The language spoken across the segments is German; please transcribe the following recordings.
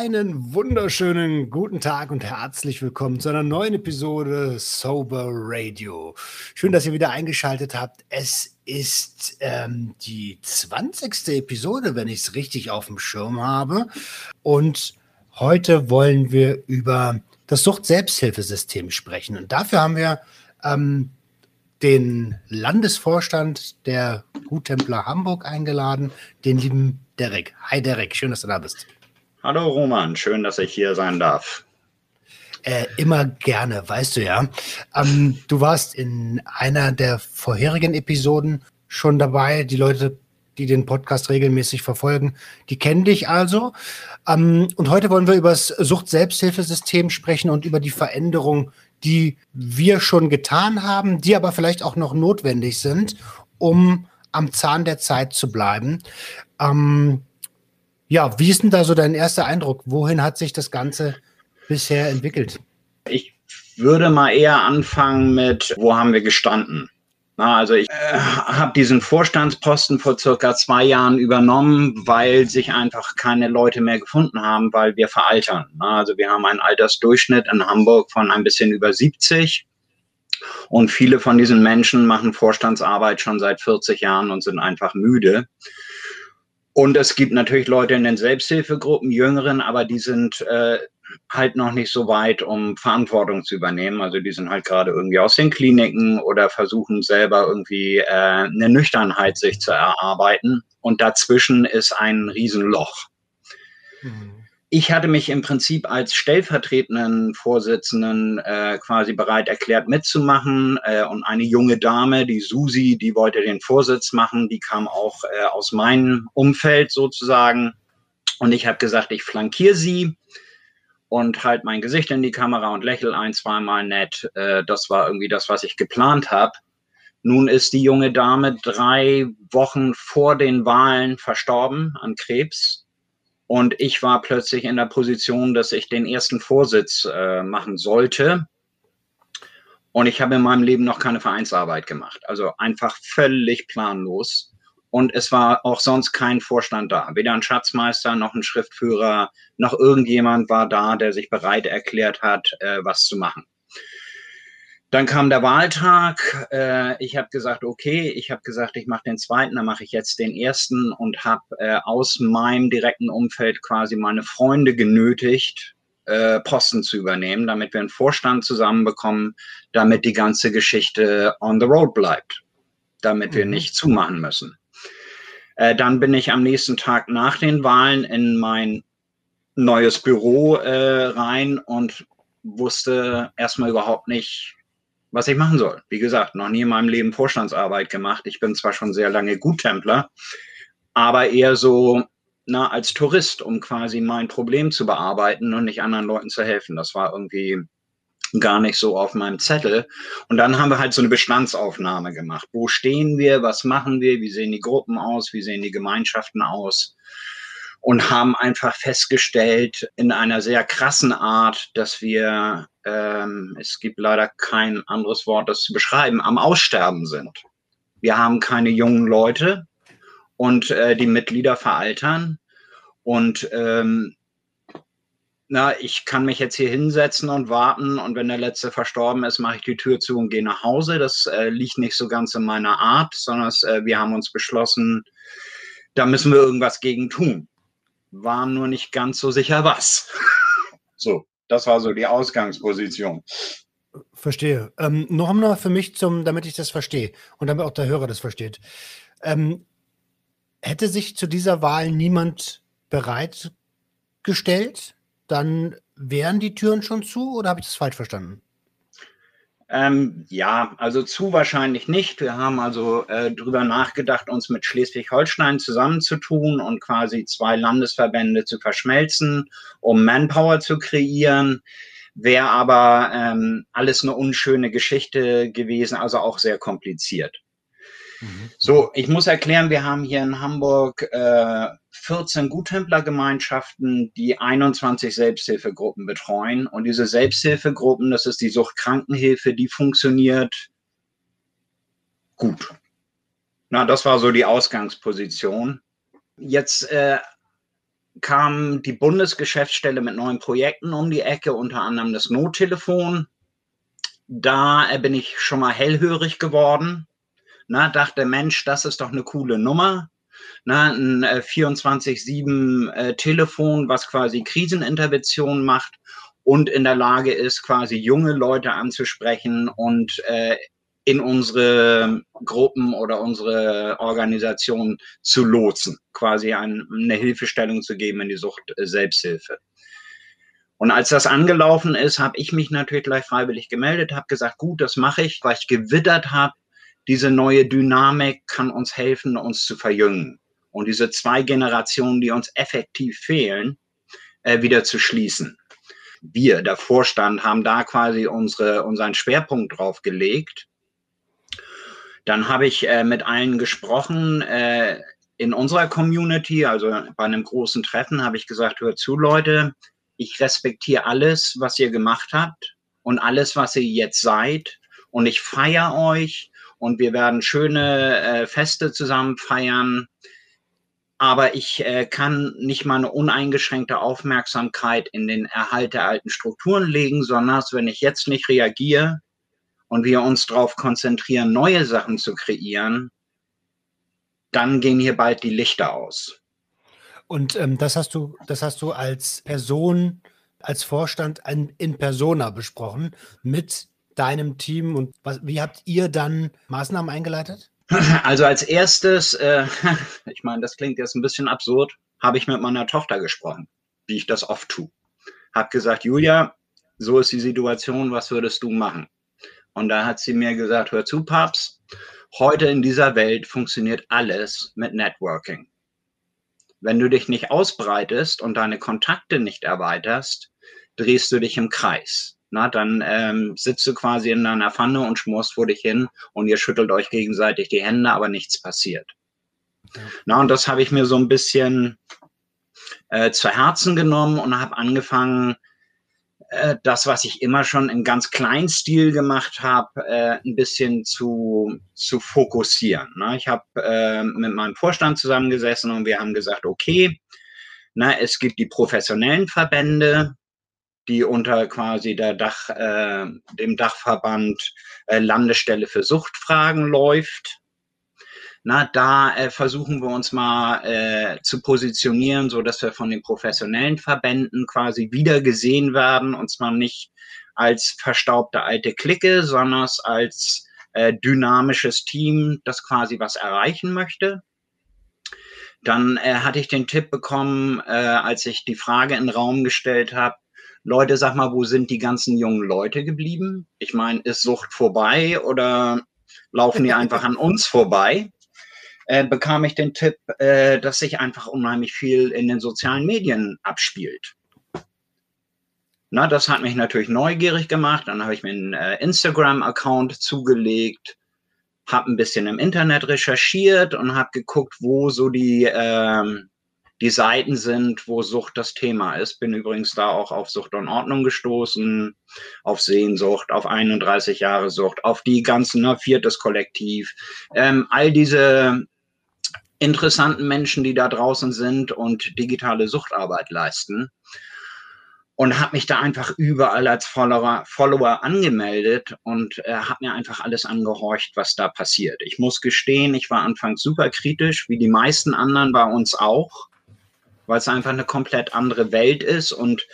Einen wunderschönen guten Tag und herzlich willkommen zu einer neuen Episode Sober Radio. Schön, dass ihr wieder eingeschaltet habt. Es ist ähm, die 20. Episode, wenn ich es richtig auf dem Schirm habe. Und heute wollen wir über das Sucht-Selbsthilfesystem sprechen. Und dafür haben wir ähm, den Landesvorstand der Guttempler Hamburg eingeladen, den lieben Derek. Hi Derek, schön, dass du da bist. Hallo Roman, schön, dass ich hier sein darf. Äh, immer gerne, weißt du ja. Ähm, du warst in einer der vorherigen Episoden schon dabei. Die Leute, die den Podcast regelmäßig verfolgen, die kennen dich also. Ähm, und heute wollen wir über das Sucht-Selbsthilfesystem sprechen und über die Veränderung, die wir schon getan haben, die aber vielleicht auch noch notwendig sind, um am Zahn der Zeit zu bleiben. Ähm, ja, wie ist denn da so dein erster Eindruck? Wohin hat sich das Ganze bisher entwickelt? Ich würde mal eher anfangen mit, wo haben wir gestanden? Na, also ich äh, habe diesen Vorstandsposten vor circa zwei Jahren übernommen, weil sich einfach keine Leute mehr gefunden haben, weil wir veraltern. Na, also wir haben einen Altersdurchschnitt in Hamburg von ein bisschen über 70. Und viele von diesen Menschen machen Vorstandsarbeit schon seit 40 Jahren und sind einfach müde. Und es gibt natürlich Leute in den Selbsthilfegruppen, Jüngeren, aber die sind äh, halt noch nicht so weit, um Verantwortung zu übernehmen. Also die sind halt gerade irgendwie aus den Kliniken oder versuchen selber irgendwie äh, eine Nüchternheit sich zu erarbeiten. Und dazwischen ist ein Riesenloch. Mhm ich hatte mich im Prinzip als stellvertretenden Vorsitzenden äh, quasi bereit erklärt mitzumachen. Äh, und eine junge Dame, die Susi, die wollte den Vorsitz machen, die kam auch äh, aus meinem Umfeld sozusagen. Und ich habe gesagt, ich flankiere sie und halt mein Gesicht in die Kamera und lächel ein, zweimal nett. Äh, das war irgendwie das, was ich geplant habe. Nun ist die junge Dame drei Wochen vor den Wahlen verstorben an Krebs und ich war plötzlich in der Position, dass ich den ersten Vorsitz äh, machen sollte. Und ich habe in meinem Leben noch keine Vereinsarbeit gemacht. Also einfach völlig planlos. Und es war auch sonst kein Vorstand da. Weder ein Schatzmeister noch ein Schriftführer noch irgendjemand war da, der sich bereit erklärt hat, äh, was zu machen. Dann kam der Wahltag. Äh, ich habe gesagt, okay, ich habe gesagt, ich mache den zweiten, dann mache ich jetzt den ersten und habe äh, aus meinem direkten Umfeld quasi meine Freunde genötigt, äh, Posten zu übernehmen, damit wir einen Vorstand zusammenbekommen, damit die ganze Geschichte on the road bleibt, damit mhm. wir nicht zumachen müssen. Äh, dann bin ich am nächsten Tag nach den Wahlen in mein neues Büro äh, rein und wusste erstmal überhaupt nicht, was ich machen soll. Wie gesagt, noch nie in meinem Leben Vorstandsarbeit gemacht. Ich bin zwar schon sehr lange Guttempler, aber eher so na, als Tourist, um quasi mein Problem zu bearbeiten und nicht anderen Leuten zu helfen. Das war irgendwie gar nicht so auf meinem Zettel. Und dann haben wir halt so eine Bestandsaufnahme gemacht. Wo stehen wir? Was machen wir? Wie sehen die Gruppen aus? Wie sehen die Gemeinschaften aus? Und haben einfach festgestellt in einer sehr krassen Art, dass wir, ähm, es gibt leider kein anderes Wort, das zu beschreiben, am Aussterben sind. Wir haben keine jungen Leute und äh, die Mitglieder veraltern und ähm, na, ich kann mich jetzt hier hinsetzen und warten und wenn der letzte verstorben ist, mache ich die Tür zu und gehe nach Hause. Das äh, liegt nicht so ganz in meiner Art, sondern äh, wir haben uns beschlossen, da müssen wir irgendwas gegen tun waren nur nicht ganz so sicher was. so, das war so die Ausgangsposition. Verstehe. Ähm, noch mal für mich, zum, damit ich das verstehe und damit auch der Hörer das versteht. Ähm, hätte sich zu dieser Wahl niemand bereitgestellt, dann wären die Türen schon zu oder habe ich das falsch verstanden? Ähm, ja, also zu wahrscheinlich nicht. Wir haben also äh, drüber nachgedacht, uns mit Schleswig-Holstein zusammenzutun und quasi zwei Landesverbände zu verschmelzen, um Manpower zu kreieren. Wäre aber ähm, alles eine unschöne Geschichte gewesen, also auch sehr kompliziert. Mhm. So, ich muss erklären, wir haben hier in Hamburg äh, 14 Guttemplergemeinschaften, die 21 Selbsthilfegruppen betreuen. Und diese Selbsthilfegruppen, das ist die Suchtkrankenhilfe, die funktioniert gut. Na, das war so die Ausgangsposition. Jetzt äh, kam die Bundesgeschäftsstelle mit neuen Projekten um die Ecke, unter anderem das Nottelefon. Da äh, bin ich schon mal hellhörig geworden. Na, dachte, Mensch, das ist doch eine coole Nummer. Na, ein äh, 24-7 äh, Telefon, was quasi Krisenintervention macht und in der Lage ist, quasi junge Leute anzusprechen und äh, in unsere Gruppen oder unsere Organisationen zu lotsen, quasi ein, eine Hilfestellung zu geben in die Sucht äh, Selbsthilfe. Und als das angelaufen ist, habe ich mich natürlich gleich freiwillig gemeldet, habe gesagt, gut, das mache ich, weil ich gewittert habe, diese neue Dynamik kann uns helfen, uns zu verjüngen und diese zwei Generationen, die uns effektiv fehlen, äh, wieder zu schließen. Wir, der Vorstand, haben da quasi unsere, unseren Schwerpunkt drauf gelegt dann habe ich äh, mit allen gesprochen äh, in unserer Community, also bei einem großen Treffen, habe ich gesagt, hört zu, Leute, ich respektiere alles, was ihr gemacht habt und alles, was ihr jetzt seid. Und ich feiere euch und wir werden schöne äh, Feste zusammen feiern. Aber ich äh, kann nicht mal eine uneingeschränkte Aufmerksamkeit in den Erhalt der alten Strukturen legen, sondern wenn ich jetzt nicht reagiere, und wir uns darauf konzentrieren, neue Sachen zu kreieren, dann gehen hier bald die Lichter aus. Und ähm, das hast du, das hast du als Person, als Vorstand in Persona besprochen mit deinem Team und was, wie habt ihr dann Maßnahmen eingeleitet? Also als erstes, äh, ich meine, das klingt jetzt ein bisschen absurd, habe ich mit meiner Tochter gesprochen, wie ich das oft tue. Hab gesagt, Julia, so ist die Situation, was würdest du machen? Und da hat sie mir gesagt, hör zu, Papst, heute in dieser Welt funktioniert alles mit Networking. Wenn du dich nicht ausbreitest und deine Kontakte nicht erweiterst, drehst du dich im Kreis. Na, dann ähm, sitzt du quasi in deiner Pfanne und schmorst vor dich hin und ihr schüttelt euch gegenseitig die Hände, aber nichts passiert. Ja. Na, und das habe ich mir so ein bisschen äh, zu Herzen genommen und habe angefangen, äh, das, was ich immer schon im ganz kleinen Stil gemacht habe, äh, ein bisschen zu, zu fokussieren. Ne? Ich habe äh, mit meinem Vorstand zusammengesessen und wir haben gesagt, okay, na, es gibt die professionellen Verbände, die unter quasi der Dach, äh, dem Dachverband äh, Landesstelle für Suchtfragen läuft na, da äh, versuchen wir uns mal äh, zu positionieren, so dass wir von den professionellen Verbänden quasi wieder gesehen werden, und zwar nicht als verstaubte alte Clique, sondern als äh, dynamisches Team, das quasi was erreichen möchte. Dann äh, hatte ich den Tipp bekommen, äh, als ich die Frage in den Raum gestellt habe, Leute, sag mal, wo sind die ganzen jungen Leute geblieben? Ich meine, ist Sucht vorbei oder laufen die einfach an uns vorbei? äh, bekam ich den Tipp, äh, dass sich einfach unheimlich viel in den sozialen Medien abspielt. Na, das hat mich natürlich neugierig gemacht. Dann habe ich mir einen äh, Instagram-Account zugelegt, habe ein bisschen im Internet recherchiert und habe geguckt, wo so die, ähm, die Seiten sind, wo Sucht das Thema ist. Bin übrigens da auch auf Sucht und Ordnung gestoßen, auf Sehnsucht, auf 31 Jahre Sucht, auf die ganzen, ne, viertes Kollektiv. Ähm, all diese interessanten Menschen, die da draußen sind und digitale Suchtarbeit leisten. Und habe mich da einfach überall als Follower, Follower angemeldet und äh, habe mir einfach alles angehorcht, was da passiert. Ich muss gestehen, ich war anfangs super kritisch, wie die meisten anderen bei uns auch, weil es einfach eine komplett andere Welt ist und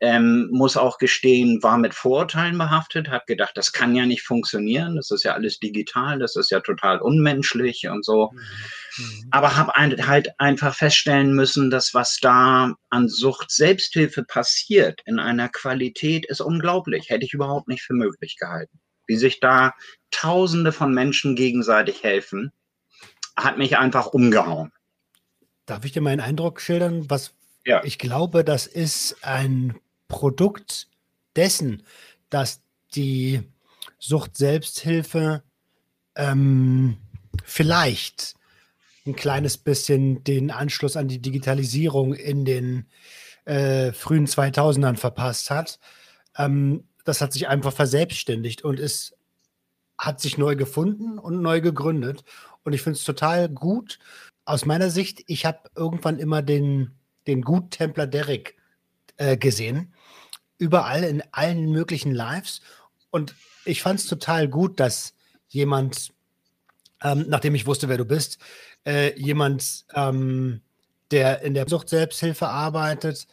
ähm, muss auch gestehen, war mit Vorurteilen behaftet, hat gedacht, das kann ja nicht funktionieren, das ist ja alles digital, das ist ja total unmenschlich und so. Mhm. mhm. Aber habe ein, halt einfach feststellen müssen, dass was da an Sucht Selbsthilfe passiert in einer Qualität ist unglaublich. Hätte ich überhaupt nicht für möglich gehalten. Wie sich da Tausende von Menschen gegenseitig helfen, hat mich einfach umgehauen. Darf ich dir meinen Eindruck schildern, was ja. Ich glaube, das ist ein Produkt dessen, dass die Sucht-Selbsthilfe ähm, vielleicht ein kleines bisschen den Anschluss an die Digitalisierung in den äh, frühen 2000ern verpasst hat. Ähm, das hat sich einfach verselbstständigt und es hat sich neu gefunden und neu gegründet. Und ich finde es total gut. Aus meiner Sicht, ich habe irgendwann immer den den Guttempler Derek äh, gesehen. Überall in allen möglichen Lives. Und ich fand es total gut, dass jemand, ähm, nachdem ich wusste, wer du bist, äh, jemand, ähm, der in der Sucht-Selbsthilfe arbeitet,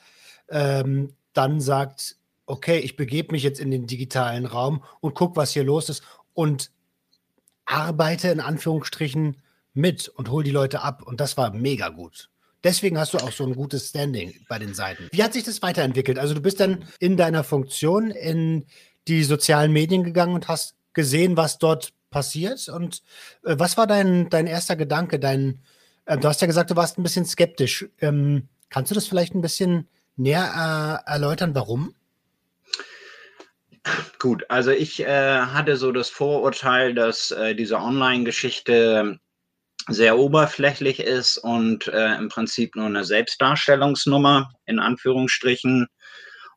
ähm, dann sagt, okay, ich begebe mich jetzt in den digitalen Raum und gucke, was hier los ist und arbeite in Anführungsstrichen mit und hol die Leute ab. Und das war mega gut. Deswegen hast du auch so ein gutes Standing bei den Seiten. Wie hat sich das weiterentwickelt? Also du bist dann in deiner Funktion in die sozialen Medien gegangen und hast gesehen, was dort passiert. Und äh, was war dein, dein erster Gedanke? Dein, äh, du hast ja gesagt, du warst ein bisschen skeptisch. Ähm, kannst du das vielleicht ein bisschen näher äh, erläutern, warum? Gut, also ich äh, hatte so das Vorurteil, dass äh, diese Online-Geschichte sehr oberflächlich ist und äh, im Prinzip nur eine Selbstdarstellungsnummer in Anführungsstrichen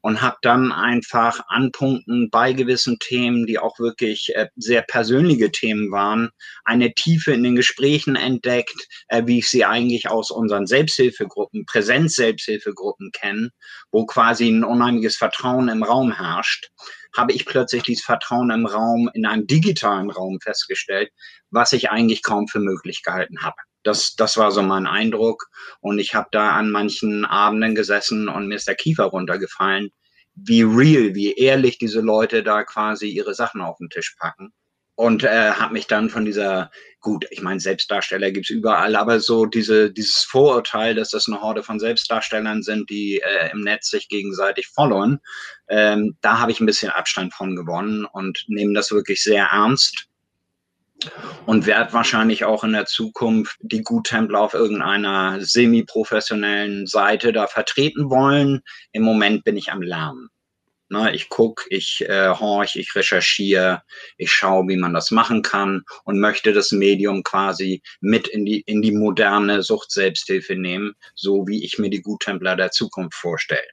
und habe dann einfach an Punkten bei gewissen Themen, die auch wirklich äh, sehr persönliche Themen waren, eine Tiefe in den Gesprächen entdeckt, äh, wie ich sie eigentlich aus unseren Selbsthilfegruppen, Präsenz-Selbsthilfegruppen kenne, wo quasi ein unheimliches Vertrauen im Raum herrscht habe ich plötzlich dieses Vertrauen im Raum, in einem digitalen Raum festgestellt, was ich eigentlich kaum für möglich gehalten habe. Das, das war so mein Eindruck. Und ich habe da an manchen Abenden gesessen und mir ist der Kiefer runtergefallen, wie real, wie ehrlich diese Leute da quasi ihre Sachen auf den Tisch packen. Und äh, habe mich dann von dieser, gut, ich meine, Selbstdarsteller gibt's überall, aber so diese, dieses Vorurteil, dass das eine Horde von Selbstdarstellern sind, die äh, im Netz sich gegenseitig followen, ähm, da habe ich ein bisschen Abstand von gewonnen und nehme das wirklich sehr ernst und werde wahrscheinlich auch in der Zukunft die Guttempler auf irgendeiner semi-professionellen Seite da vertreten wollen. Im Moment bin ich am Lernen. Na, ich gucke, ich äh, horch, ich recherchiere, ich schaue, wie man das machen kann und möchte das Medium quasi mit in die, in die moderne Sucht-Selbsthilfe nehmen, so wie ich mir die Guttempler der Zukunft vorstelle.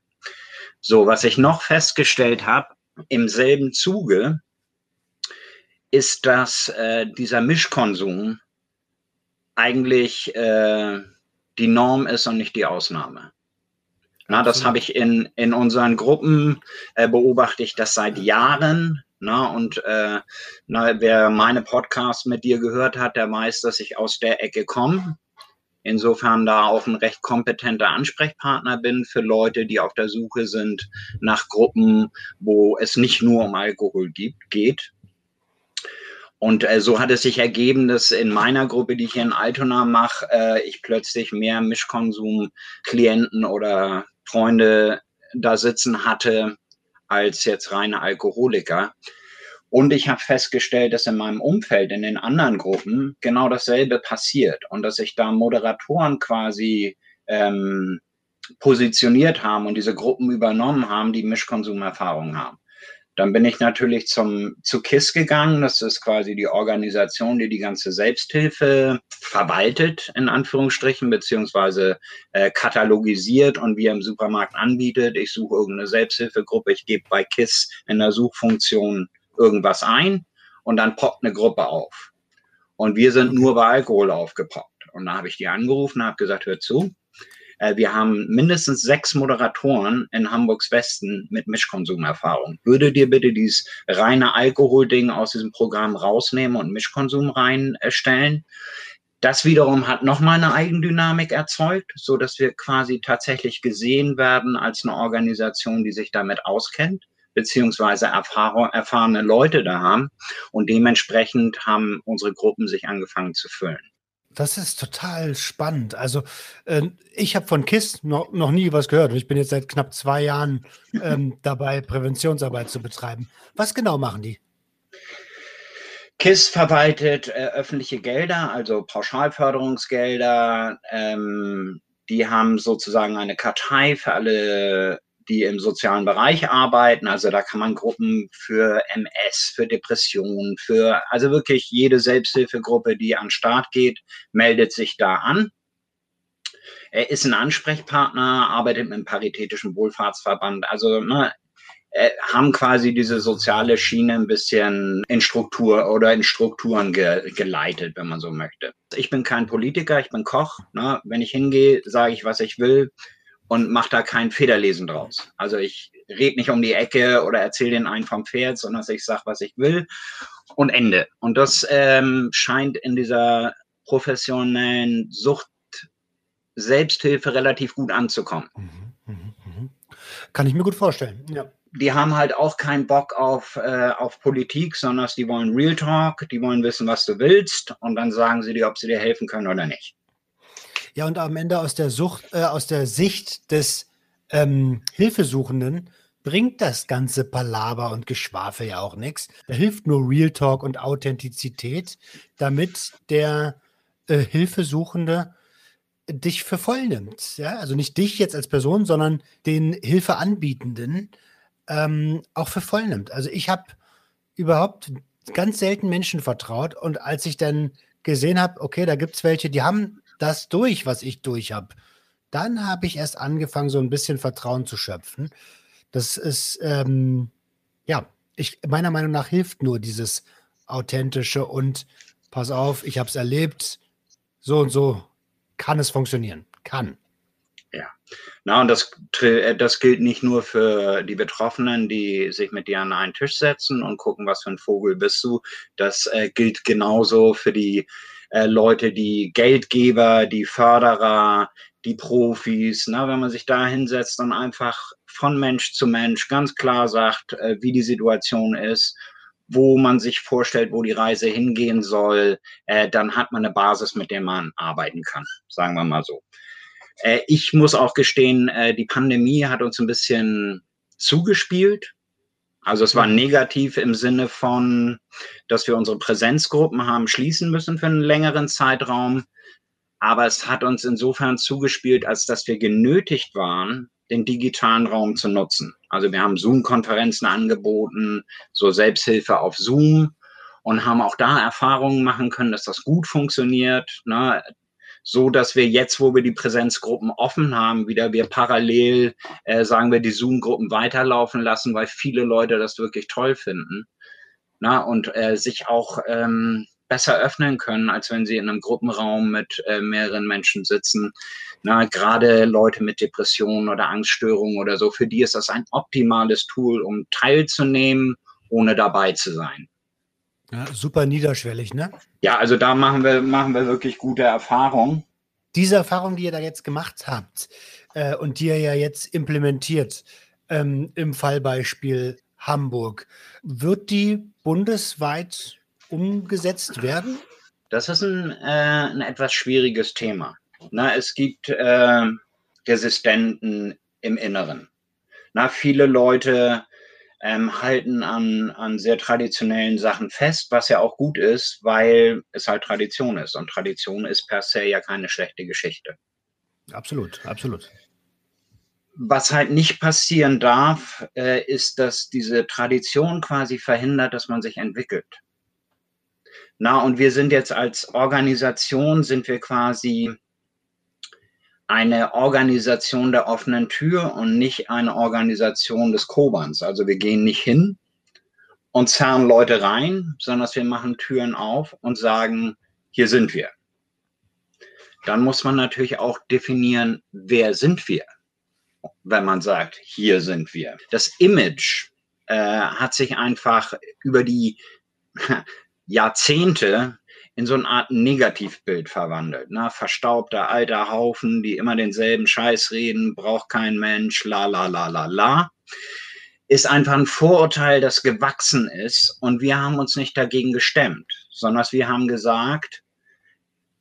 So, was ich noch festgestellt habe, im selben Zuge ist, dass äh, dieser Mischkonsum eigentlich äh, die Norm ist und nicht die Ausnahme. Na, das habe ich in, in unseren Gruppen, äh, beobachte ich das seit Jahren. Na, und äh, na, wer meine Podcasts mit dir gehört hat, der weiß, dass ich aus der Ecke komme. Insofern da auch ein recht kompetenter Ansprechpartner bin für Leute, die auf der Suche sind nach Gruppen, wo es nicht nur um Alkohol gibt, geht, und äh, so hat es sich ergeben, dass in meiner Gruppe, die ich hier in Altona mache, äh, ich plötzlich mehr Mischkonsum-Klienten oder Freunde da sitzen hatte als jetzt reine Alkoholiker. Und ich habe festgestellt, dass in meinem Umfeld, in den anderen Gruppen, genau dasselbe passiert und dass sich da Moderatoren quasi ähm, positioniert haben und diese Gruppen übernommen haben, die Mischkonsumerfahrung haben. Dann bin ich natürlich zum, zu KISS gegangen. Das ist quasi die Organisation, die die ganze Selbsthilfe verwaltet, in Anführungsstrichen, beziehungsweise äh, katalogisiert und wie im Supermarkt anbietet. Ich suche irgendeine Selbsthilfegruppe, ich gebe bei KISS in der Suchfunktion irgendwas ein und dann poppt eine Gruppe auf. Und wir sind nur bei Alkohol aufgepoppt. Und da habe ich die angerufen, habe gesagt, hör zu, äh, wir haben mindestens sechs Moderatoren in Hamburgs Westen mit Mischkonsumerfahrung. Würde dir bitte dieses reine Alkoholding aus diesem Programm rausnehmen und Mischkonsum reinstellen? Das wiederum hat nochmal eine Eigendynamik erzeugt, so dass wir quasi tatsächlich gesehen werden als eine Organisation, die sich damit auskennt beziehungsweise erfahrene Leute da haben. Und dementsprechend haben unsere Gruppen sich angefangen zu füllen. Das ist total spannend. Also äh, ich habe von KISS noch, noch nie was gehört und ich bin jetzt seit knapp zwei Jahren ähm, dabei, Präventionsarbeit zu betreiben. Was genau machen die? KISS verwaltet äh, öffentliche Gelder, also Pauschalförderungsgelder. Ähm, die haben sozusagen eine Kartei für alle die im sozialen Bereich arbeiten. Also da kann man Gruppen für MS, für Depressionen, für also wirklich jede Selbsthilfegruppe, die an Start geht, meldet sich da an. Er ist ein Ansprechpartner, arbeitet mit einem paritätischen Wohlfahrtsverband. Also ne, äh, haben quasi diese soziale Schiene ein bisschen in Struktur oder in Strukturen ge geleitet, wenn man so möchte. Ich bin kein Politiker, ich bin Koch. Ne? Wenn ich hingehe, sage ich, was ich will und mache da kein Federlesen draus. Also ich rede nicht um die Ecke oder erzähle den einen vom Pferd, sondern ich sage, was ich will und Ende. Und das ähm, scheint in dieser professionellen Sucht Selbsthilfe relativ gut anzukommen. Mhm, mh, mh. Kann ich mir gut vorstellen. Ja. Die haben halt auch keinen Bock auf, äh, auf Politik, sondern die wollen Real Talk, die wollen wissen, was du willst und dann sagen sie dir, ob sie dir helfen können oder nicht. Ja, und am Ende aus der Sucht, äh, aus der Sicht des ähm, Hilfesuchenden bringt das ganze Palaver und Geschwafel ja auch nichts. Da hilft nur Real Talk und Authentizität, damit der äh, Hilfesuchende dich für voll nimmt. Ja? Also nicht dich jetzt als Person, sondern den Hilfeanbietenden ähm, auch für voll nimmt. Also ich habe überhaupt ganz selten Menschen vertraut und als ich dann gesehen habe, okay, da gibt es welche, die haben das durch, was ich durch habe, dann habe ich erst angefangen, so ein bisschen Vertrauen zu schöpfen. Das ist, ähm, ja, ich, meiner Meinung nach hilft nur dieses authentische und pass auf, ich habe es erlebt, so und so kann es funktionieren. Kann. Ja. Na, und das, äh, das gilt nicht nur für die Betroffenen, die sich mit dir an einen Tisch setzen und gucken, was für ein Vogel bist du. Das äh, gilt genauso für die äh, Leute, die Geldgeber, die Förderer, die Profis. Na, wenn man sich da hinsetzt und einfach von Mensch zu Mensch ganz klar sagt, äh, wie die Situation ist wo man sich vorstellt, wo die Reise hingehen soll, äh, dann hat man eine Basis, mit der man arbeiten kann, sagen wir mal so. Äh, ich muss auch gestehen, äh, die Pandemie hat uns ein bisschen zugespielt. Also es war negativ im Sinne von, dass wir unsere Präsenzgruppen haben schließen müssen für einen längeren Zeitraum. Aber es hat uns insofern zugespielt, als dass wir genötigt waren, den digitalen Raum zu nutzen. Also wir haben Zoom-Konferenzen angeboten, so Selbsthilfe auf Zoom und haben auch da Erfahrungen machen können, dass das gut funktioniert. Ne? So dass wir jetzt, wo wir die Präsenzgruppen offen haben, wieder wir parallel, äh, sagen wir, die Zoom-Gruppen weiterlaufen lassen, weil viele Leute das wirklich toll finden. Na, und äh, sich auch ähm, besser öffnen können, als wenn sie in einem Gruppenraum mit äh, mehreren Menschen sitzen. Na, gerade Leute mit Depressionen oder Angststörungen oder so, für die ist das ein optimales Tool, um teilzunehmen, ohne dabei zu sein. Ja, super niederschwellig, ne? Ja, also da machen wir, machen wir wirklich gute Erfahrungen. Diese Erfahrung, die ihr da jetzt gemacht habt äh, und die ihr ja jetzt implementiert ähm, im Fallbeispiel Hamburg, wird die bundesweit umgesetzt werden? Das ist ein, äh, ein etwas schwieriges Thema. Na, es gibt äh, Resistenten im Inneren. Na, viele Leute ähm, halten an, an sehr traditionellen Sachen fest, was ja auch gut ist, weil es halt Tradition ist. Und Tradition ist per se ja keine schlechte Geschichte. Absolut, absolut. Was halt nicht passieren darf, äh, ist, dass diese Tradition quasi verhindert, dass man sich entwickelt. Na, und wir sind jetzt als Organisation, sind wir quasi eine Organisation der offenen Tür und nicht eine Organisation des Kobans. Also wir gehen nicht hin und zerren Leute rein, sondern wir machen Türen auf und sagen, hier sind wir. Dann muss man natürlich auch definieren, wer sind wir, wenn man sagt, hier sind wir. Das Image äh, hat sich einfach über die Jahrzehnte in so eine Art Negativbild verwandelt. Ne? Verstaubter alter Haufen, die immer denselben Scheiß reden, braucht kein Mensch, la la la la la. Ist einfach ein Vorurteil, das gewachsen ist und wir haben uns nicht dagegen gestemmt, sondern wir haben gesagt,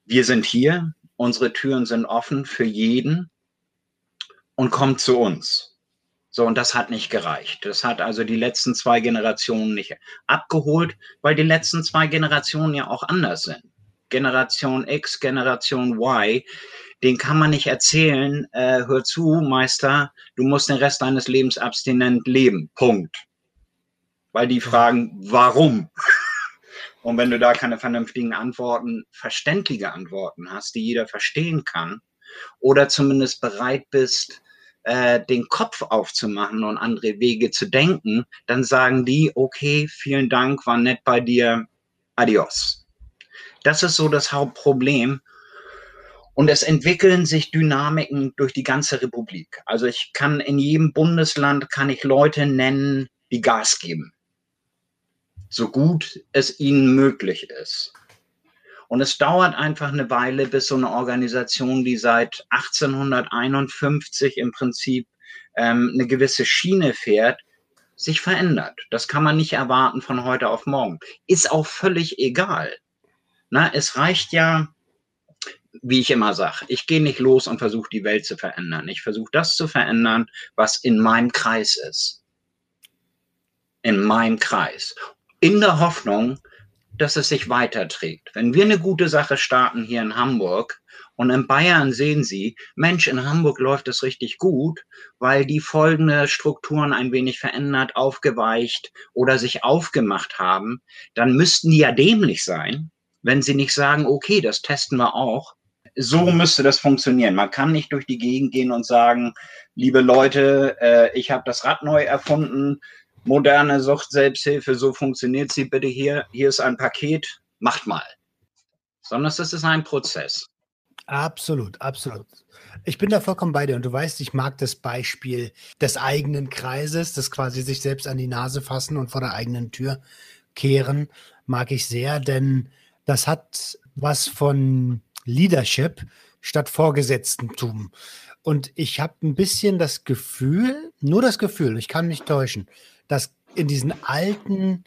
wir sind hier, unsere Türen sind offen für jeden und kommt zu uns. So, und das hat nicht gereicht. Das hat also die letzten zwei Generationen nicht abgeholt, weil die letzten zwei Generationen ja auch anders sind. Generation X, Generation Y, den kann man nicht erzählen, äh, hör zu, Meister, du musst den Rest deines Lebens abstinent leben. Punkt. Weil die fragen, warum? Und wenn du da keine vernünftigen Antworten, verständliche Antworten hast, die jeder verstehen kann, oder zumindest bereit bist, äh, den Kopf aufzumachen und andere Wege zu denken, dann sagen die, okay, vielen Dank, war nett bei dir, adios. Das ist so das Hauptproblem. Und es entwickeln sich Dynamiken durch die ganze Republik. Also ich kann in jedem Bundesland, kann ich Leute nennen, die Gas geben. So gut es ihnen möglich ist. Und es dauert einfach eine Weile, bis so eine Organisation, die seit 1851 im Prinzip ähm, eine gewisse Schiene fährt, sich verändert. Das kann man nicht erwarten von heute auf morgen. Ist auch völlig egal. Na, es reicht ja, wie ich immer sage, ich gehe nicht los und versuche die Welt zu verändern. Ich versuche das zu verändern, was in meinem Kreis ist. In meinem Kreis. In der Hoffnung, dass es sich weiterträgt. Wenn wir eine gute Sache starten hier in Hamburg und in Bayern sehen Sie, Mensch, in Hamburg läuft es richtig gut, weil die folgende Strukturen ein wenig verändert, aufgeweicht oder sich aufgemacht haben, dann müssten die ja dämlich sein, wenn sie nicht sagen, okay, das testen wir auch. So müsste das funktionieren. Man kann nicht durch die Gegend gehen und sagen, liebe Leute, äh, ich habe das Rad neu erfunden, moderne Sucht-Selbsthilfe, so funktioniert sie bitte hier, hier ist ein Paket, macht mal. Sondern es ist ein Prozess. Absolut, absolut. Ich bin da vollkommen bei dir und du weißt, ich mag das Beispiel des eigenen Kreises, das quasi sich selbst an die Nase fassen und vor der eigenen Tür kehren, mag ich sehr, denn das hat was von Leadership statt Vorgesetztentum. Und ich habe ein bisschen das Gefühl, nur das Gefühl, ich kann mich täuschen, dass in diesen alten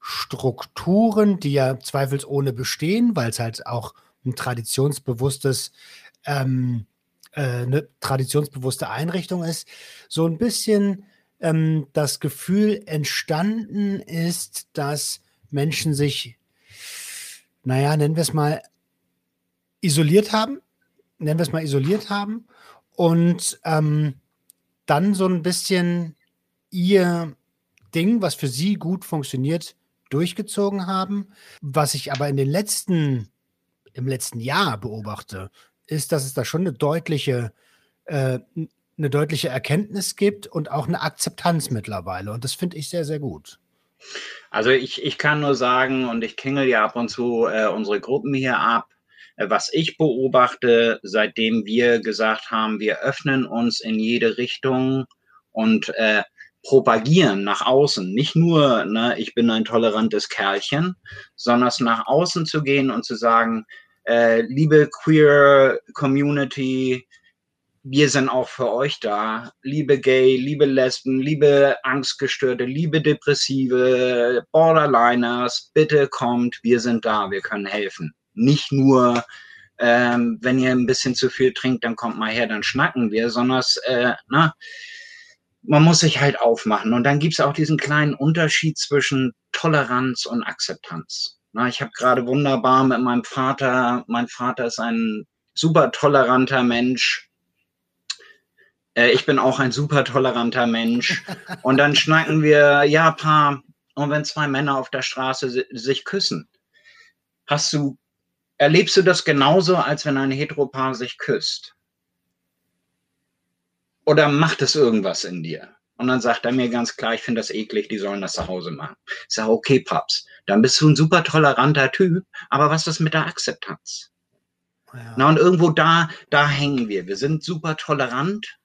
Strukturen, die ja zweifelsohne bestehen, weil es halt auch ein traditionsbewusstes, ähm, äh, eine traditionsbewusste Einrichtung ist, so ein bisschen ähm, das Gefühl entstanden ist, dass Menschen sich, naja, nennen wir es mal, isoliert haben, nennen wir es mal isoliert haben und ähm, dann so ein bisschen ihr Ding, was für sie gut funktioniert, durchgezogen haben. Was ich aber in den letzten, im letzten Jahr beobachte, ist, dass es da schon eine deutliche, äh, eine deutliche Erkenntnis gibt und auch eine Akzeptanz mittlerweile. Und das finde ich sehr, sehr gut. Also ich, ich kann nur sagen, und ich klingel ja ab und zu äh, unsere Gruppen hier ab, äh, was ich beobachte, seitdem wir gesagt haben, wir öffnen uns in jede Richtung und äh, propagieren nach außen. Nicht nur, ne, ich bin ein tolerantes Kerlchen, sondern nach außen zu gehen und zu sagen, äh, liebe queer Community, wir sind auch für euch da. Liebe Gay, liebe Lesben, liebe Angstgestörte, liebe Depressive, Borderliners, bitte kommt, wir sind da, wir können helfen. Nicht nur, ähm, wenn ihr ein bisschen zu viel trinkt, dann kommt mal her, dann schnacken wir, sondern äh, na, man muss sich halt aufmachen. Und dann gibt es auch diesen kleinen Unterschied zwischen Toleranz und Akzeptanz. Na, ich habe gerade wunderbar mit meinem Vater, mein Vater ist ein super toleranter Mensch. Äh, ich bin auch ein super toleranter Mensch. Und dann schnacken wir, ja, Paar, und wenn zwei Männer auf der Straße sich küssen, hast du, erlebst du das genauso, als wenn ein Heteropaar sich küsst? Oder macht es irgendwas in dir? Und dann sagt er mir ganz klar, ich finde das eklig, die sollen das zu Hause machen. Ich sage, okay, Paps, dann bist du ein super toleranter Typ, aber was ist mit der Akzeptanz? Ja. Na, und irgendwo da, da hängen wir. Wir sind super tolerant,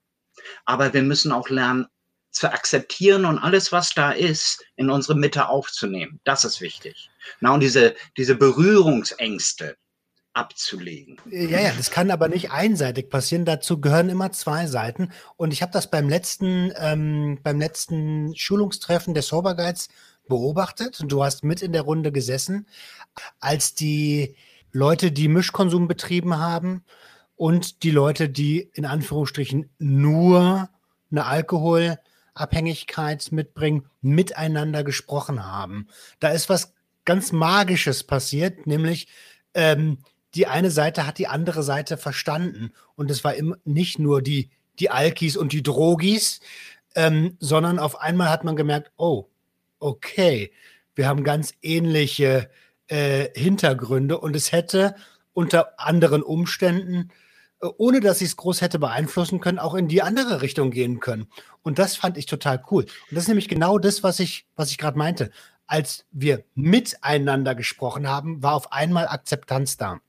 aber wir müssen auch lernen, zu akzeptieren und alles, was da ist, in unsere Mitte aufzunehmen. Das ist wichtig. Na, und diese, diese Berührungsängste, abzulegen. Ja, ja, das kann aber nicht einseitig passieren. Dazu gehören immer zwei Seiten. Und ich habe das beim letzten, ähm, beim letzten Schulungstreffen der Sober Guides beobachtet. Du hast mit in der Runde gesessen, als die Leute, die Mischkonsum betrieben haben und die Leute, die in Anführungsstrichen nur eine Alkoholabhängigkeit mitbringen, miteinander gesprochen haben. Da ist was ganz Magisches passiert, nämlich ähm, die eine Seite hat die andere Seite verstanden. Und es war immer nicht nur die, die Alkis und die Drogis, ähm, sondern auf einmal hat man gemerkt, oh, okay, wir haben ganz ähnliche äh, Hintergründe und es hätte unter anderen Umständen, äh, ohne dass ich es groß hätte beeinflussen können, auch in die andere Richtung gehen können. Und das fand ich total cool. Und das ist nämlich genau das, was ich, was ich gerade meinte. Als wir miteinander gesprochen haben, war auf einmal Akzeptanz da.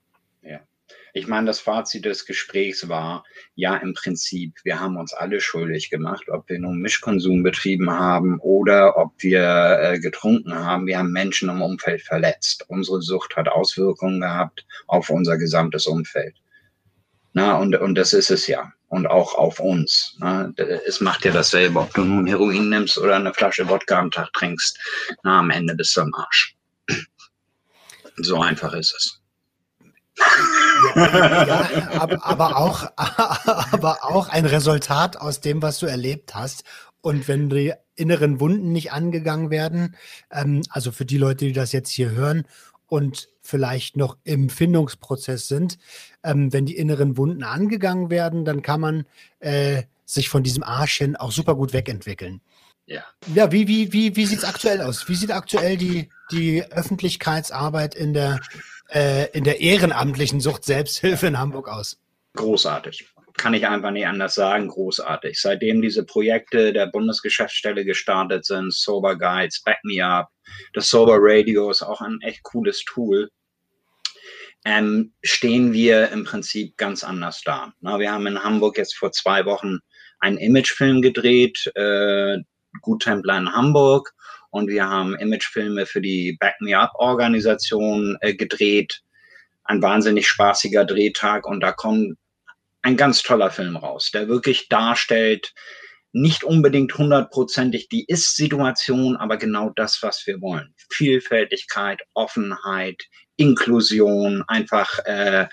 Ich meine, das Fazit des Gesprächs war, ja, im Prinzip, wir haben uns alle schuldig gemacht, ob wir nun Mischkonsum betrieben haben oder ob wir äh, getrunken haben. Wir haben Menschen im Umfeld verletzt. Unsere Sucht hat Auswirkungen gehabt auf unser gesamtes Umfeld. Na, und, und das ist es ja. Und auch auf uns. Na, es macht ja dasselbe, ob du nun Heroin nimmst oder eine Flasche Wodka am Tag trinkst. Na, am Ende bist du am Arsch. So einfach ist es. Ja, aber, aber, auch, aber auch ein Resultat aus dem, was du erlebt hast. Und wenn die inneren Wunden nicht angegangen werden, ähm, also für die Leute, die das jetzt hier hören und vielleicht noch im Findungsprozess sind, ähm, wenn die inneren Wunden angegangen werden, dann kann man äh, sich von diesem Arschchen auch super gut wegentwickeln. Ja. Ja, wie, wie, wie, wie sieht es aktuell aus? Wie sieht aktuell die, die Öffentlichkeitsarbeit in der äh, in der ehrenamtlichen Sucht Selbsthilfe in Hamburg aus? Großartig. Kann ich einfach nicht anders sagen, großartig. Seitdem diese Projekte der Bundesgeschäftsstelle gestartet sind, Sober Guides, Back Me Up, das Sober Radio ist auch ein echt cooles Tool, ähm, stehen wir im Prinzip ganz anders da. Na, wir haben in Hamburg jetzt vor zwei Wochen einen Imagefilm gedreht, äh, Guttempler in Hamburg und wir haben Imagefilme für die Back Me Up Organisation äh, gedreht. Ein wahnsinnig spaßiger Drehtag und da kommt ein ganz toller Film raus, der wirklich darstellt, nicht unbedingt hundertprozentig die Ist-Situation, aber genau das, was wir wollen. Vielfältigkeit, Offenheit, Inklusion, einfach äh,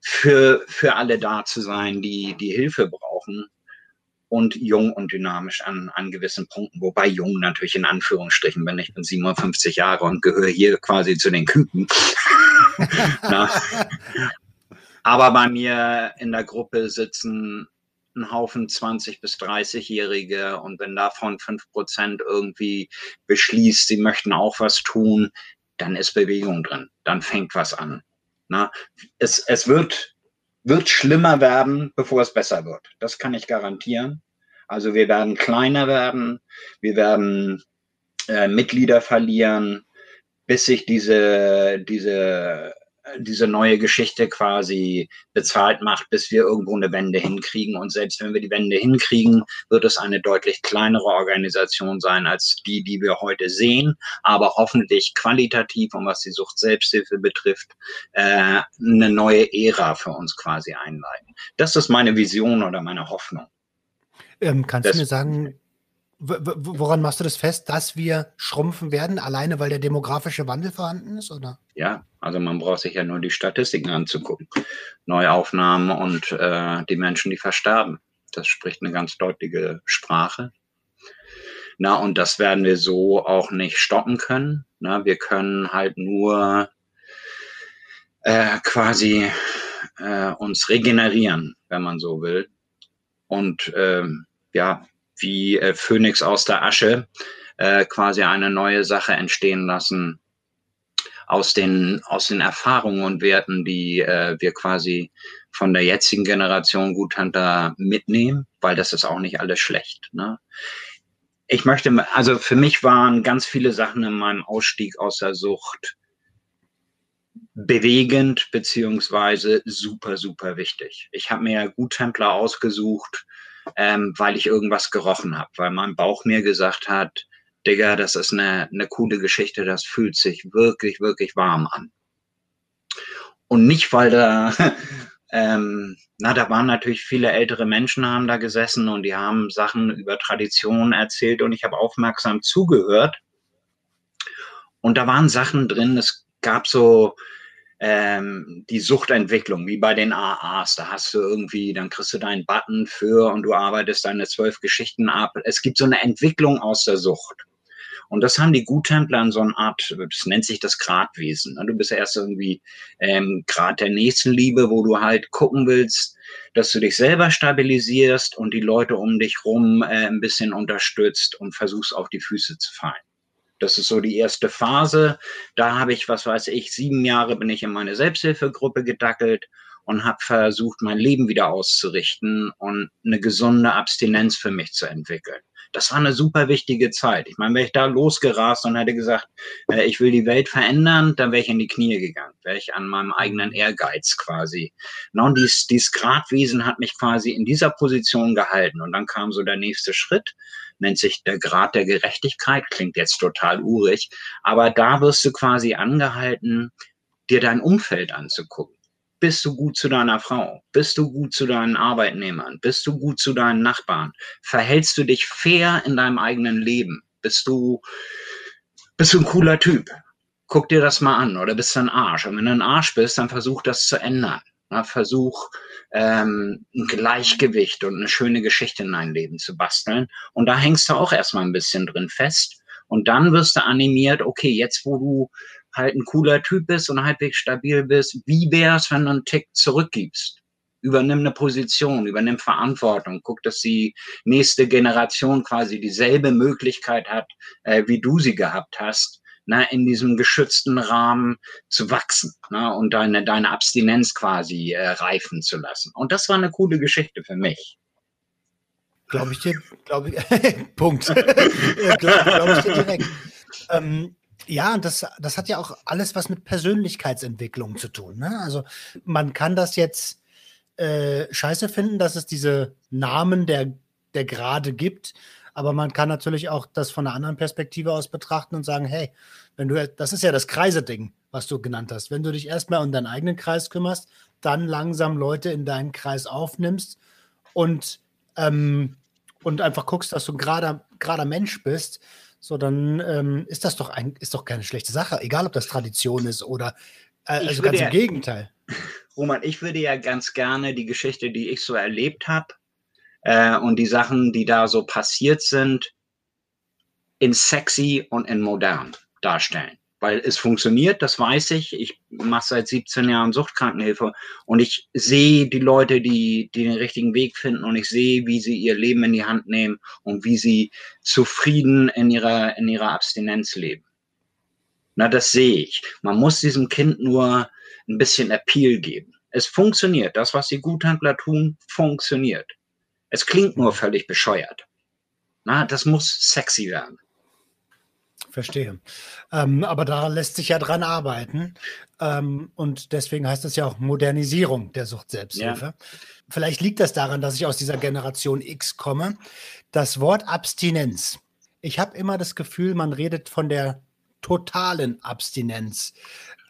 für, für alle da zu sein, die, die Hilfe brauchen und jung und dynamisch an, an gewissen Punkten. Wobei jung natürlich in Anführungsstrichen, wenn ich bin 57 Jahre und gehöre hier quasi zu den Küken. Aber bei mir in der Gruppe sitzen ein Haufen 20 bis 30-Jährige und wenn davon 5% irgendwie beschließt, sie möchten auch was tun, dann ist Bewegung drin, dann fängt was an. Na, es, es wird wird schlimmer werden, bevor es besser wird. Das kann ich garantieren. Also wir werden kleiner werden, wir werden äh, Mitglieder verlieren, bis sich diese, diese, diese neue Geschichte quasi bezahlt macht, bis wir irgendwo eine Wende hinkriegen. Und selbst wenn wir die Wende hinkriegen, wird es eine deutlich kleinere Organisation sein als die, die wir heute sehen, aber hoffentlich qualitativ und was die Sucht Selbsthilfe betrifft, äh, eine neue Ära für uns quasi einleiten. Das ist meine Vision oder meine Hoffnung. Ähm, kannst das, du mir sagen, woran machst du das fest, dass wir schrumpfen werden, alleine weil der demografische Wandel vorhanden ist? Oder? Ja, also man braucht sich ja nur die Statistiken anzugucken. Neuaufnahmen und äh, die Menschen, die versterben. Das spricht eine ganz deutliche Sprache. Na, und das werden wir so auch nicht stoppen können. Na, wir können halt nur äh, quasi äh, uns regenerieren, wenn man so will. Und ähm, ja, wie äh, Phönix aus der Asche äh, quasi eine neue Sache entstehen lassen aus den, aus den Erfahrungen und Werten, die äh, wir quasi von der jetzigen Generation Guthunter mitnehmen, weil das ist auch nicht alles schlecht. Ne? Ich möchte, also für mich waren ganz viele Sachen in meinem Ausstieg aus der Sucht bewegend beziehungsweise super, super wichtig. Ich habe mir Guttempler ausgesucht, ähm, weil ich irgendwas gerochen habe, weil mein Bauch mir gesagt hat, Digga, das ist eine, eine coole Geschichte, das fühlt sich wirklich, wirklich warm an. Und nicht, weil da, ähm, na, da waren natürlich viele ältere Menschen haben da gesessen und die haben Sachen über Traditionen erzählt und ich habe aufmerksam zugehört. Und da waren Sachen drin, es gab so, ähm, die Suchtentwicklung, wie bei den AAs. Da hast du irgendwie, dann kriegst du deinen Button für und du arbeitest deine zwölf Geschichten ab. Es gibt so eine Entwicklung aus der Sucht. Und das haben die Guttempler in so einer Art, das nennt sich das Gradwesen. Du bist erst irgendwie ähm, Grad der Nächstenliebe, wo du halt gucken willst, dass du dich selber stabilisierst und die Leute um dich rum äh, ein bisschen unterstützt und versuchst auf die Füße zu fallen. Das ist so die erste Phase. Da habe ich, was weiß ich, sieben Jahre bin ich in meine Selbsthilfegruppe gedackelt und habe versucht, mein Leben wieder auszurichten und eine gesunde Abstinenz für mich zu entwickeln. Das war eine super wichtige Zeit. Ich meine, wäre ich da losgerast und hätte gesagt, äh, ich will die Welt verändern, dann wäre ich in die Knie gegangen, wäre ich an meinem eigenen Ehrgeiz quasi. und dies, dies Gradwesen hat mich quasi in dieser Position gehalten. Und dann kam so der nächste Schritt, nennt sich der Grad der Gerechtigkeit, klingt jetzt total urig, aber da wirst du quasi angehalten, dir dein Umfeld anzugucken. Bist du gut zu deiner Frau? Bist du gut zu deinen Arbeitnehmern? Bist du gut zu deinen Nachbarn? Verhältst du dich fair in deinem eigenen Leben? Bist du, bist du ein cooler Typ? Guck dir das mal an oder bist du ein Arsch? Und wenn du ein Arsch bist, dann versuch das zu ändern. Versuch ähm, ein Gleichgewicht und eine schöne Geschichte in dein Leben zu basteln. Und da hängst du auch erstmal ein bisschen drin fest. Und dann wirst du animiert, okay, jetzt wo du halt ein cooler Typ bist und halbwegs stabil bist, wie wär's, wenn du einen Tick zurückgibst? Übernimm eine Position, übernimm Verantwortung, guck, dass die nächste Generation quasi dieselbe Möglichkeit hat, äh, wie du sie gehabt hast, na, in diesem geschützten Rahmen zu wachsen na, und deine, deine Abstinenz quasi äh, reifen zu lassen. Und das war eine coole Geschichte für mich. Glaube ich dir, glaube ich, Punkt. glaube glaub ich dir direkt. Ähm, ja, das, das hat ja auch alles was mit Persönlichkeitsentwicklung zu tun. Ne? Also man kann das jetzt äh, scheiße finden, dass es diese Namen der, der Grade gibt, aber man kann natürlich auch das von einer anderen Perspektive aus betrachten und sagen, hey, wenn du, das ist ja das Kreise-Ding, was du genannt hast. Wenn du dich erstmal um deinen eigenen Kreis kümmerst, dann langsam Leute in deinen Kreis aufnimmst und, ähm, und einfach guckst, dass du ein gerader, gerader Mensch bist, so, dann ähm, ist das doch ein, ist doch keine schlechte Sache, egal ob das Tradition ist oder äh, also ganz ja, im Gegenteil. Roman, ich würde ja ganz gerne die Geschichte, die ich so erlebt habe äh, und die Sachen, die da so passiert sind, in sexy und in modern darstellen weil es funktioniert, das weiß ich. Ich mache seit 17 Jahren Suchtkrankenhilfe und ich sehe die Leute, die, die den richtigen Weg finden und ich sehe, wie sie ihr Leben in die Hand nehmen und wie sie zufrieden in ihrer, in ihrer Abstinenz leben. Na, das sehe ich. Man muss diesem Kind nur ein bisschen Appeal geben. Es funktioniert. Das, was die Guthandler tun, funktioniert. Es klingt nur völlig bescheuert. Na, das muss sexy werden. Verstehe. Ähm, aber da lässt sich ja dran arbeiten. Ähm, und deswegen heißt es ja auch Modernisierung der Sucht-Selbsthilfe. Ja. Vielleicht liegt das daran, dass ich aus dieser Generation X komme. Das Wort Abstinenz. Ich habe immer das Gefühl, man redet von der totalen Abstinenz.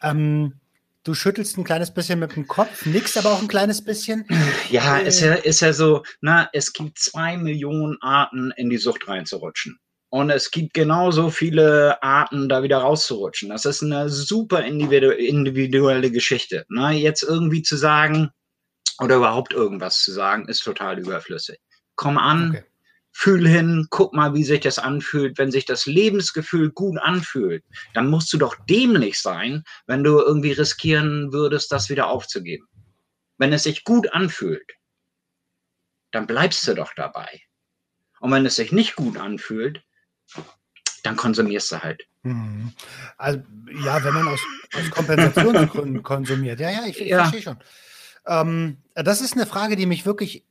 Ähm, Du schüttelst ein kleines bisschen mit dem Kopf, nix aber auch ein kleines bisschen. Ja, äh, ist ja, ist ja so, na, es gibt zwei Millionen Arten, in die Sucht reinzurutschen. Und es gibt genauso viele Arten, da wieder rauszurutschen. Das ist eine super individuelle Geschichte. Ne? Jetzt irgendwie zu sagen oder überhaupt irgendwas zu sagen, ist total überflüssig. Komm an, okay. Fühl hin, guck mal, wie sich das anfühlt. Wenn sich das Lebensgefühl gut anfühlt, dann musst du doch dämlich sein, wenn du irgendwie riskieren würdest, das wieder aufzugeben. Wenn es sich gut anfühlt, dann bleibst du doch dabei. Und wenn es sich nicht gut anfühlt, dann konsumierst du halt. Mhm. Also, ja, wenn man aus, aus Kompensationsgründen konsumiert. Ja, ja, ich, ich ja. verstehe schon. Ähm, das ist eine Frage, die mich wirklich,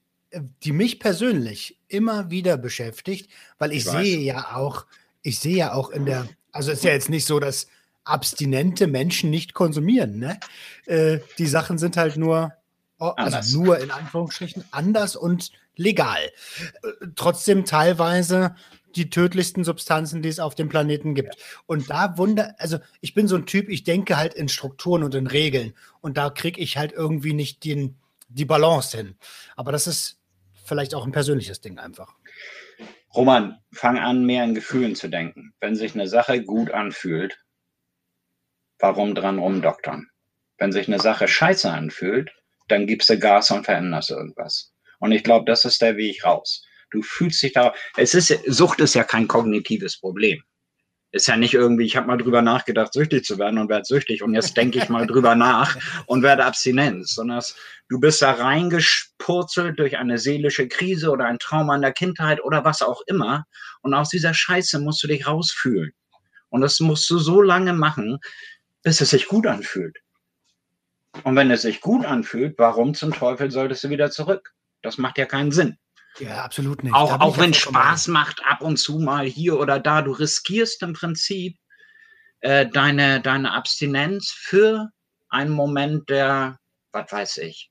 die mich persönlich immer wieder beschäftigt, weil ich, ich sehe ja auch, ich sehe ja auch in der, also es ist ja jetzt nicht so, dass abstinente Menschen nicht konsumieren. Ne? Äh, die Sachen sind halt nur, oh, also nur in Anführungsstrichen anders und legal. Äh, trotzdem teilweise die tödlichsten Substanzen, die es auf dem Planeten gibt. Und da wunder, also ich bin so ein Typ, ich denke halt in Strukturen und in Regeln. Und da kriege ich halt irgendwie nicht den, die Balance hin. Aber das ist vielleicht auch ein persönliches Ding einfach. Roman, fang an, mehr in Gefühlen zu denken. Wenn sich eine Sache gut anfühlt, warum dran rumdoktern? Wenn sich eine Sache scheiße anfühlt, dann gibst du Gas und veränderst irgendwas. Und ich glaube, das ist der Weg raus. Du fühlst dich da. Es ist Sucht ist ja kein kognitives Problem. Ist ja nicht irgendwie, ich habe mal drüber nachgedacht, süchtig zu werden und werde süchtig und jetzt denke ich mal drüber nach und werde abstinent, sondern du bist da reingespurzelt durch eine seelische Krise oder ein Trauma in der Kindheit oder was auch immer und aus dieser Scheiße musst du dich rausfühlen. Und das musst du so lange machen, bis es sich gut anfühlt. Und wenn es sich gut anfühlt, warum zum Teufel solltest du wieder zurück? Das macht ja keinen Sinn. Ja, absolut nicht. Auch, auch wenn Spaß macht, ab und zu mal hier oder da. Du riskierst im Prinzip äh, deine, deine Abstinenz für einen Moment der, was weiß ich.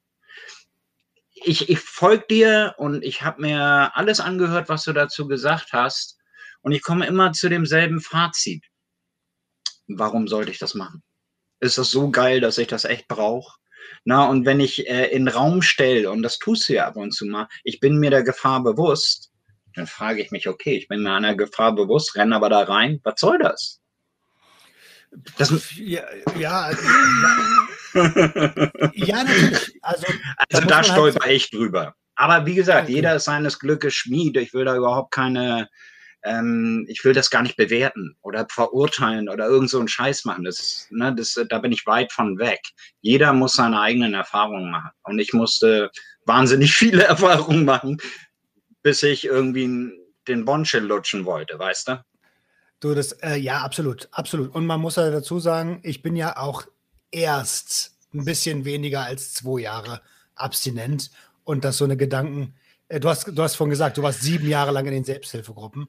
Ich, ich folge dir und ich habe mir alles angehört, was du dazu gesagt hast. Und ich komme immer zu demselben Fazit. Warum sollte ich das machen? Ist das so geil, dass ich das echt brauche? Na, und wenn ich äh, in Raum stelle, und das tust du ja ab und zu mal, ich bin mir der Gefahr bewusst, dann frage ich mich, okay, ich bin mir einer Gefahr bewusst, renne aber da rein, was soll das? das ja, ja, ja, natürlich. Also, also da, da stolper halt ich drüber. Aber wie gesagt, okay. jeder ist seines Glückes Schmied. Ich will da überhaupt keine, ähm, ich will das gar nicht bewerten oder verurteilen oder irgend so einen Scheiß machen. Das, ne, das, da bin ich weit von weg. Jeder muss seine eigenen Erfahrungen machen. Und ich musste wahnsinnig viele Erfahrungen machen, bis ich irgendwie den Bonchill lutschen wollte, weißt du? Du, das, äh, ja, absolut, absolut. Und man muss ja dazu sagen, ich bin ja auch erst ein bisschen weniger als zwei Jahre abstinent und dass so eine Gedanken, äh, du hast, du hast vorhin gesagt, du warst sieben Jahre lang in den Selbsthilfegruppen.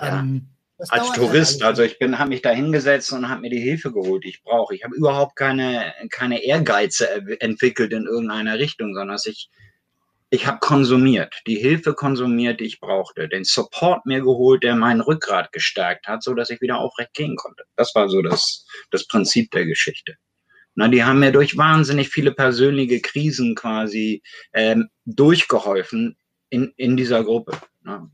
Ja. Ähm, als Tourist, also ich bin, habe mich da hingesetzt und habe mir die Hilfe geholt, die ich brauche. Ich habe überhaupt keine, keine Ehrgeize entwickelt in irgendeiner Richtung, sondern ich, ich habe konsumiert, die Hilfe konsumiert, die ich brauchte, den Support mir geholt, der mein Rückgrat gestärkt hat, so dass ich wieder aufrecht gehen konnte. Das war so das, das Prinzip der Geschichte. Na, die haben mir durch wahnsinnig viele persönliche Krisen quasi ähm, durchgeholfen in, in dieser Gruppe. Na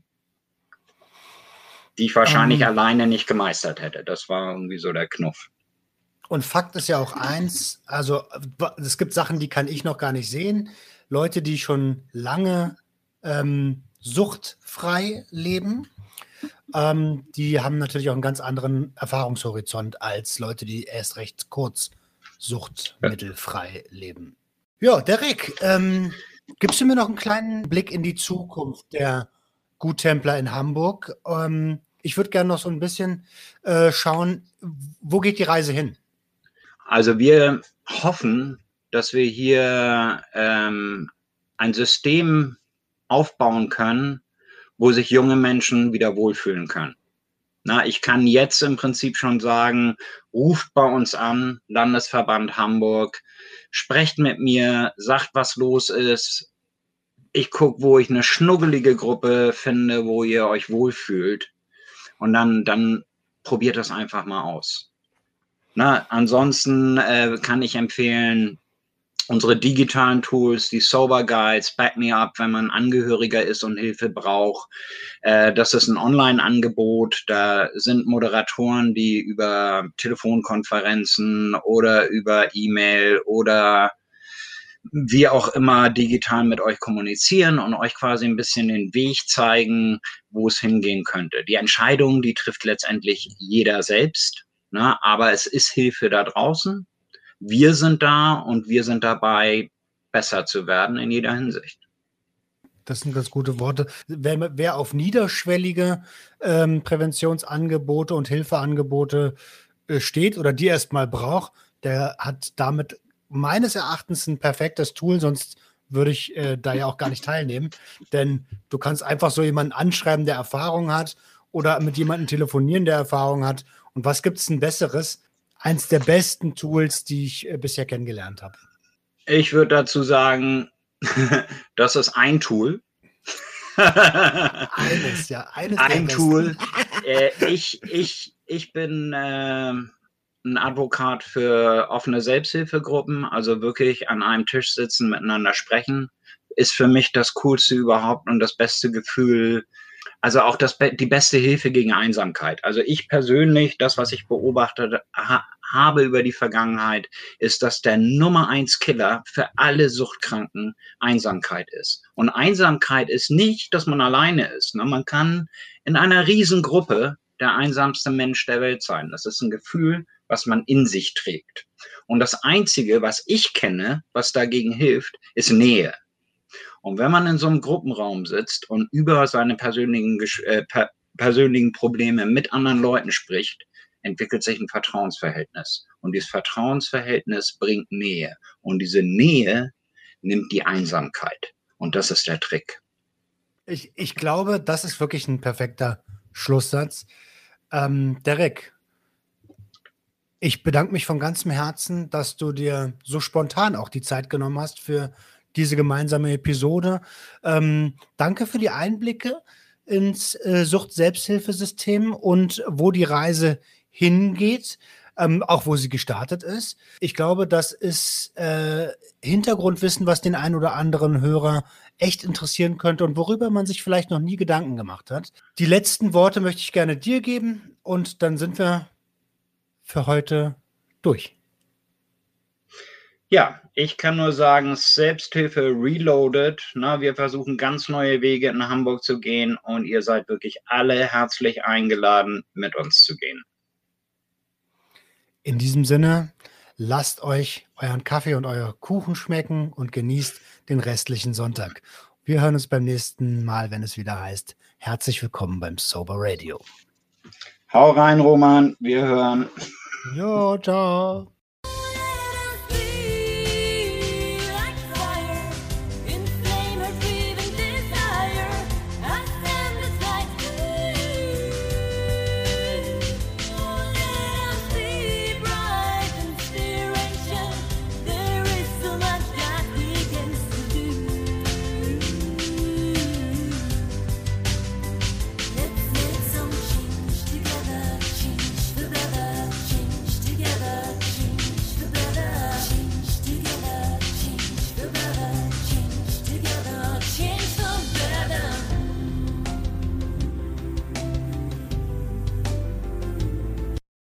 die ich wahrscheinlich um, ähm. alleine nicht gemeistert hätte. Das war irgendwie so der Knuff. Und Fakt ist ja auch eins, also es gibt Sachen, die kann ich noch gar nicht sehen. Leute, die schon lange ähm, suchtfrei leben, ähm, die haben natürlich auch einen ganz anderen Erfahrungshorizont als Leute, die erst recht kurz suchtmittelfrei leben. Ja, Derek, ähm, gibst du mir noch einen kleinen Blick in die Zukunft der Guttempler in Hamburg. Ähm, ich würde gerne noch so ein bisschen äh, schauen, wo geht die Reise hin? Also wir hoffen, dass wir hier ähm, ein System aufbauen können, wo sich junge Menschen wieder wohlfühlen können. Na, ich kann jetzt im Prinzip schon sagen, ruft bei uns an, Landesverband Hamburg, sprecht mit mir, sagt, was los ist, ich gucke, wo ich eine schnuggelige Gruppe finde, wo ihr euch wohlfühlt. Und dann, dann probiert das einfach mal aus. Na, ansonsten äh, kann ich empfehlen, unsere digitalen Tools, die Sober Guides, Back Me Up, wenn man Angehöriger ist und Hilfe braucht. Äh, das ist ein Online-Angebot. Da sind Moderatoren, die über Telefonkonferenzen oder über E-Mail oder wie auch immer digital mit euch kommunizieren und euch quasi ein bisschen den Weg zeigen, wo es hingehen könnte. Die Entscheidung, die trifft letztendlich jeder selbst, ne? aber es ist Hilfe da draußen. Wir sind da und wir sind dabei, besser zu werden in jeder Hinsicht. Das sind ganz gute Worte. Wer, wer auf niederschwellige ähm, Präventionsangebote und Hilfeangebote äh, steht oder die erstmal braucht, der hat damit meines Erachtens ein perfektes Tool, sonst würde ich äh, da ja auch gar nicht teilnehmen. Denn du kannst einfach so jemanden anschreiben, der Erfahrung hat oder mit jemandem telefonieren, der Erfahrung hat. Und was gibt es ein besseres? Eins der besten Tools, die ich äh, bisher kennengelernt habe. Ich würde dazu sagen, das ist ein Tool. eines, ja, eines ein Tool. äh, ich, ich, ich bin äh, ein Advokat für offene Selbsthilfegruppen, also wirklich an einem Tisch sitzen, miteinander sprechen, ist für mich das Coolste überhaupt und das beste Gefühl, also auch das, die beste Hilfe gegen Einsamkeit. Also ich persönlich, das, was ich beobachtet ha, habe über die Vergangenheit, ist, dass der Nummer eins Killer für alle Suchtkranken Einsamkeit ist. Und Einsamkeit ist nicht, dass man alleine ist. Ne? Man kann in einer Riesengruppe der einsamste Mensch der Welt sein. Das ist ein Gefühl, was man in sich trägt. Und das Einzige, was ich kenne, was dagegen hilft, ist Nähe. Und wenn man in so einem Gruppenraum sitzt und über seine persönlichen, äh, per, persönlichen Probleme mit anderen Leuten spricht, entwickelt sich ein Vertrauensverhältnis. Und dieses Vertrauensverhältnis bringt Nähe. Und diese Nähe nimmt die Einsamkeit. Und das ist der Trick. Ich, ich glaube, das ist wirklich ein perfekter Schlusssatz. Ähm, Derek, ich bedanke mich von ganzem Herzen, dass du dir so spontan auch die Zeit genommen hast für diese gemeinsame Episode. Ähm, danke für die Einblicke ins äh, Sucht-Selbsthilfesystem und wo die Reise hingeht ähm, auch wo sie gestartet ist. Ich glaube, das ist äh, Hintergrundwissen, was den einen oder anderen Hörer echt interessieren könnte und worüber man sich vielleicht noch nie Gedanken gemacht hat. Die letzten Worte möchte ich gerne dir geben und dann sind wir für heute durch. Ja, ich kann nur sagen, Selbsthilfe Reloaded. Na, wir versuchen ganz neue Wege in Hamburg zu gehen und ihr seid wirklich alle herzlich eingeladen, mit uns zu gehen. In diesem Sinne, lasst euch euren Kaffee und euer Kuchen schmecken und genießt den restlichen Sonntag. Wir hören uns beim nächsten Mal, wenn es wieder heißt, herzlich willkommen beim Sober Radio. Hau rein, Roman. Wir hören. Jo, ciao.